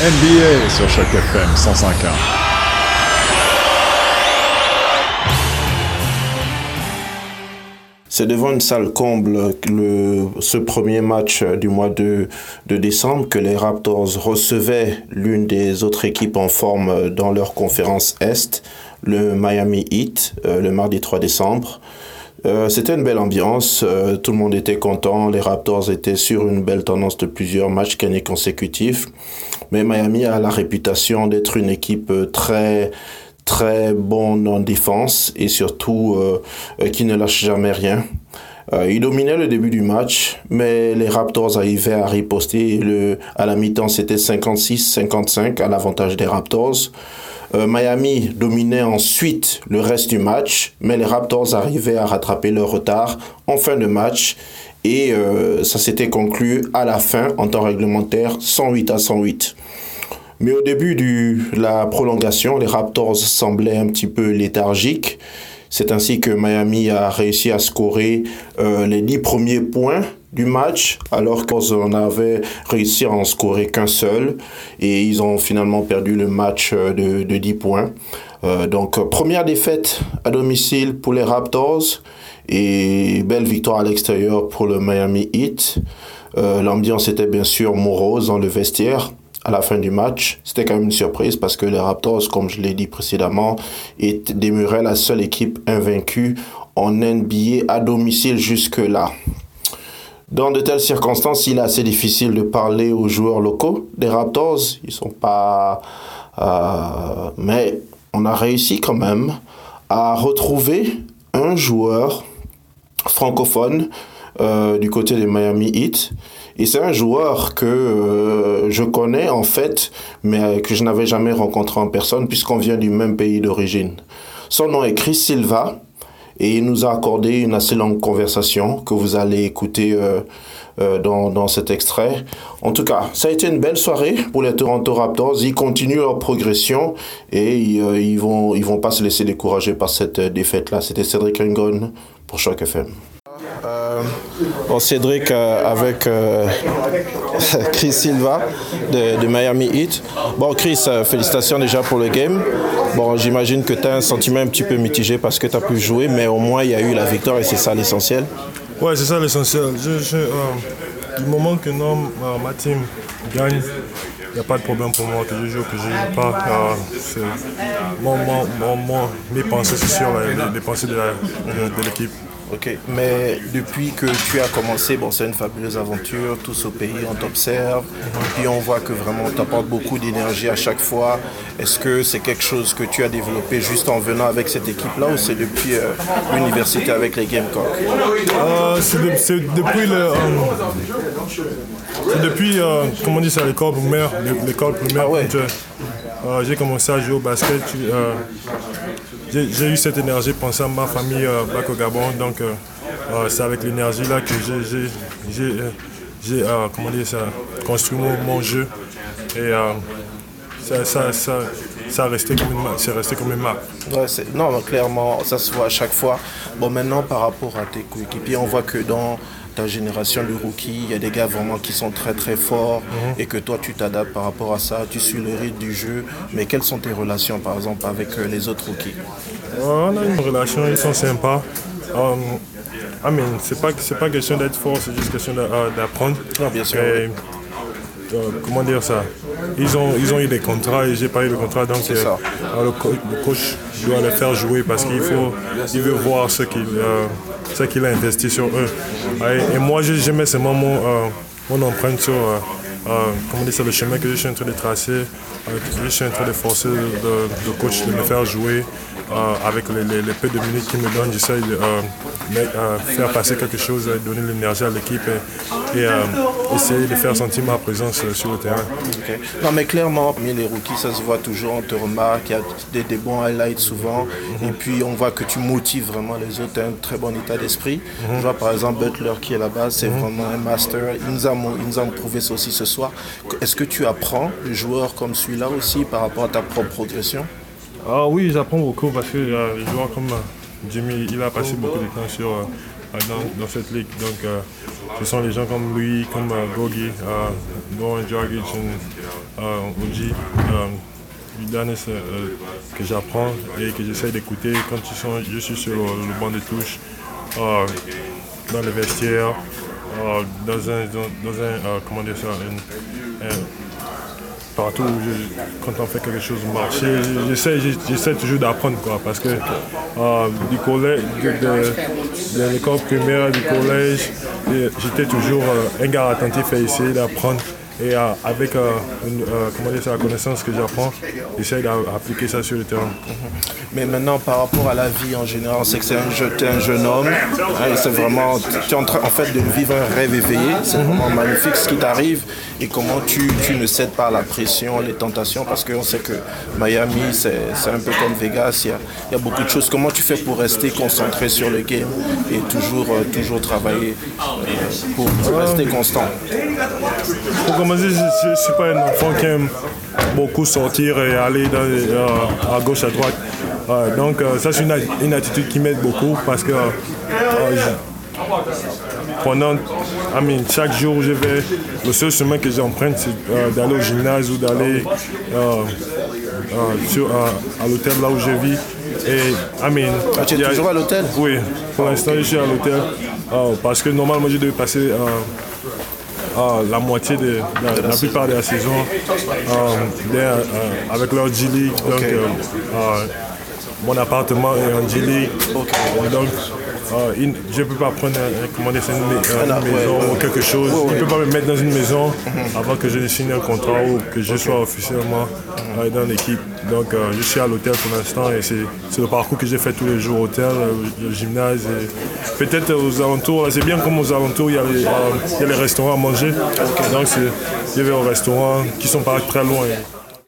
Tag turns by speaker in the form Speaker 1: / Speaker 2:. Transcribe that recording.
Speaker 1: NBA sur chaque FM 105.1.
Speaker 2: C'est devant une salle comble le, ce premier match du mois de, de décembre que les Raptors recevaient l'une des autres équipes en forme dans leur conférence Est, le Miami Heat, euh, le mardi 3 décembre. Euh, c'était une belle ambiance, euh, tout le monde était content, les Raptors étaient sur une belle tendance de plusieurs matchs gagnés consécutifs. Mais Miami a la réputation d'être une équipe très très bonne en défense et surtout euh, qui ne lâche jamais rien. Euh, il dominait le début du match, mais les Raptors arrivaient à riposter. Le, à la mi-temps, c'était 56-55 à l'avantage des Raptors. Euh, Miami dominait ensuite le reste du match, mais les Raptors arrivaient à rattraper leur retard en fin de match. Et euh, ça s'était conclu à la fin, en temps réglementaire, 108 à 108. Mais au début de la prolongation, les Raptors semblaient un petit peu léthargiques. C'est ainsi que Miami a réussi à scorer euh, les 10 premiers points du match, alors qu'on avait réussi à en scorer qu'un seul. Et ils ont finalement perdu le match euh, de, de 10 points. Euh, donc, première défaite à domicile pour les Raptors et belle victoire à l'extérieur pour le Miami Heat. Euh, L'ambiance était bien sûr morose dans le vestiaire à la fin du match. C'était quand même une surprise parce que les Raptors, comme je l'ai dit précédemment, demeuraient la seule équipe invaincue en NBA à domicile jusque-là. Dans de telles circonstances, il est assez difficile de parler aux joueurs locaux des Raptors. Ils sont pas... Euh, mais on a réussi quand même à retrouver un joueur francophone euh, du côté des Miami Heat. Et c'est un joueur que euh, je connais en fait, mais que je n'avais jamais rencontré en personne puisqu'on vient du même pays d'origine. Son nom est Chris Silva et il nous a accordé une assez longue conversation que vous allez écouter euh, euh, dans, dans cet extrait. En tout cas, ça a été une belle soirée pour les Toronto Raptors. Ils continuent leur progression et ils, euh, vont ils vont pas se laisser décourager par cette euh, défaite-là. C'était Cédric Ringon pour Choc FM. Euh, bon, Cédric euh, avec euh, Chris Silva de, Miami Heat. Bon, Chris, félicitations déjà pour le game. Bon, j'imagine que tu as un sentiment un petit peu mitigé parce que tu as pu jouer, mais au moins il y a eu la victoire et c'est ça l'essentiel.
Speaker 3: Ouais, c'est ça l'essentiel. Du moment que ma team gagne, il n'y a pas de problème pour moi que je joue, que je joue pas. Euh, mon, mon, mon, mes pensées, c'est la- les, pensées de l'équipe.
Speaker 2: Ok, mais depuis que tu as commencé, bon, c'est une fabuleuse aventure, tous au pays, on t'observe, et puis on voit que vraiment tu apportes beaucoup d'énergie à chaque fois. Est-ce que c'est quelque chose que tu as développé juste en venant avec cette équipe-là ou c'est depuis euh, l'université avec les Gamecocks
Speaker 3: Euh, c'est de- c'est depuis le. euh, c'est depuis, euh, comment on dit ça, l'école primaire. l'é- L'école primaire,
Speaker 2: Ah ouais.
Speaker 3: Euh, j'ai commencé à jouer au basket. euh, j'ai eu cette énergie, penser à ma famille euh, back au Gabon. Donc, c'est avec l'énergie là que j'ai- construit mon, jeu. Et ça, ça, ça, ça a resté comme une. C'est resté comme une marque.
Speaker 2: Non, clairement, ça se voit à chaque fois. Bon, maintenant, par rapport à tes coéquipiers, on voit que dans ta génération de rookies, il y a des gars vraiment qui sont très très forts et que toi, tu t'adaptes par rapport à ça, tu suis le rythme du jeu. Mais quelles sont tes relations, par exemple, avec euh, les autres rookies?
Speaker 3: Euh, On a une relation, ils sont sympas. Um, I mean, c'est pas, c'est pas question d'être fort, c'est juste question d'a- d'apprendre.
Speaker 2: Non, bien sûr,
Speaker 3: Et, euh, comment dire ça? Ils ont, ils ont eu des contrats et j'ai pas eu de contrat, donc euh, le, co- le coach doit les faire jouer parce qu'il faut, il veut voir ce qu'il, euh, qu'il a investi sur eux. Et, moi, je, mets seulement mon, euh, mon empreinte sur euh, euh, le chemin que je suis en train de tracer. je suis en train de forcer le coach de me faire jouer. Euh, avec les, les- les peu de minutes qu'il me donne, j'essaie de euh, euh, faire passer quelque chose, donner de l'énergie à l'équipe et, et, essayer de faire sentir ma présence sur le terrain.
Speaker 2: Non, mais clairement, parmi les rookies, ça se voit toujours, on te remarque, il y a des, des bons highlights souvent, et puis on voit que tu motives vraiment les autres, tu as un très bon état d'esprit. Je vois par exemple Butler qui est là-bas, c'est vraiment un master, il nous, a, il nous a prouvé ça aussi ce soir. Est-ce que tu apprends le joueur comme celui-là aussi par rapport à ta propre progression?
Speaker 3: Ah oui, j'apprends beaucoup parce que euh, joueurs comme euh, Jimmy, il a passé beaucoup de temps sur, euh, euh, dans, cette ligue. Donc, ce sont les gens comme lui, comme Gogi, Goran Dragic, du dernier que j'apprends et que j'essaie d'écouter quand ils sont, je suis sur le, banc de touche, dans les vestiaires, dans un, dans, un comment dire ça, partout quand on fait quelque chose marcher, j'essaie, j'essaie toujours d'apprendre quoi, parce que du collège, de, l'école primaire, du collège, j'étais toujours un gars attentif à essayer d'apprendre et euh, avec euh, euh, comment dire, la connaissance que j'apprends, j'essaie d'appliquer ça sur le terrain.
Speaker 2: Mais maintenant, par rapport à la vie en général, c'est que c'est un, un jeune homme. Hein, c'est vraiment, tu es en train en fait, de vivre un rêve éveillé. C'est vraiment magnifique ce qui t'arrive et comment tu, tu, ne cèdes pas à la pression, les tentations, parce qu'on sait que Miami, c'est un peu comme Vegas. Il y, a, il y, a, beaucoup de choses. Comment tu fais pour rester concentré sur le game et toujours, toujours travailler pour, rester constant?
Speaker 3: Je ne suis pas un enfant qui aime beaucoup sortir et aller euh, à gauche, à droite. donc euh, ça c'est une, attitude qui m'aide beaucoup parce que euh, pendant, chaque jour où je vais, le seul chemin que j'emprunte c'est d'aller au gymnase ou d'aller à l'hôtel là où je vis. Et,
Speaker 2: ah, tu es toujours à l'hôtel?
Speaker 3: Oui, pour l'instant je suis à l'hôtel parce que normalement je devais passer ah, la moitié de la, plupart de la saison euh, euh, avec leur G-League. Donc, euh, mon appartement est en G-League. Donc, je ne peux pas prendre comment dire, une, maison ou quelque chose. je ne peux pas me mettre dans une maison avant que je signe un contrat ou que je sois officiellement dans l'équipe. Donc je suis à l'hôtel pour l'instant et c'est le parcours que j'ai fait tous les jours, hôtel, le gymnase. Peut-être aux alentours, c'est bien comme aux alentours, il y a les, il y a les restaurants à manger. Donc je vais au restaurant qui sont pas très loin.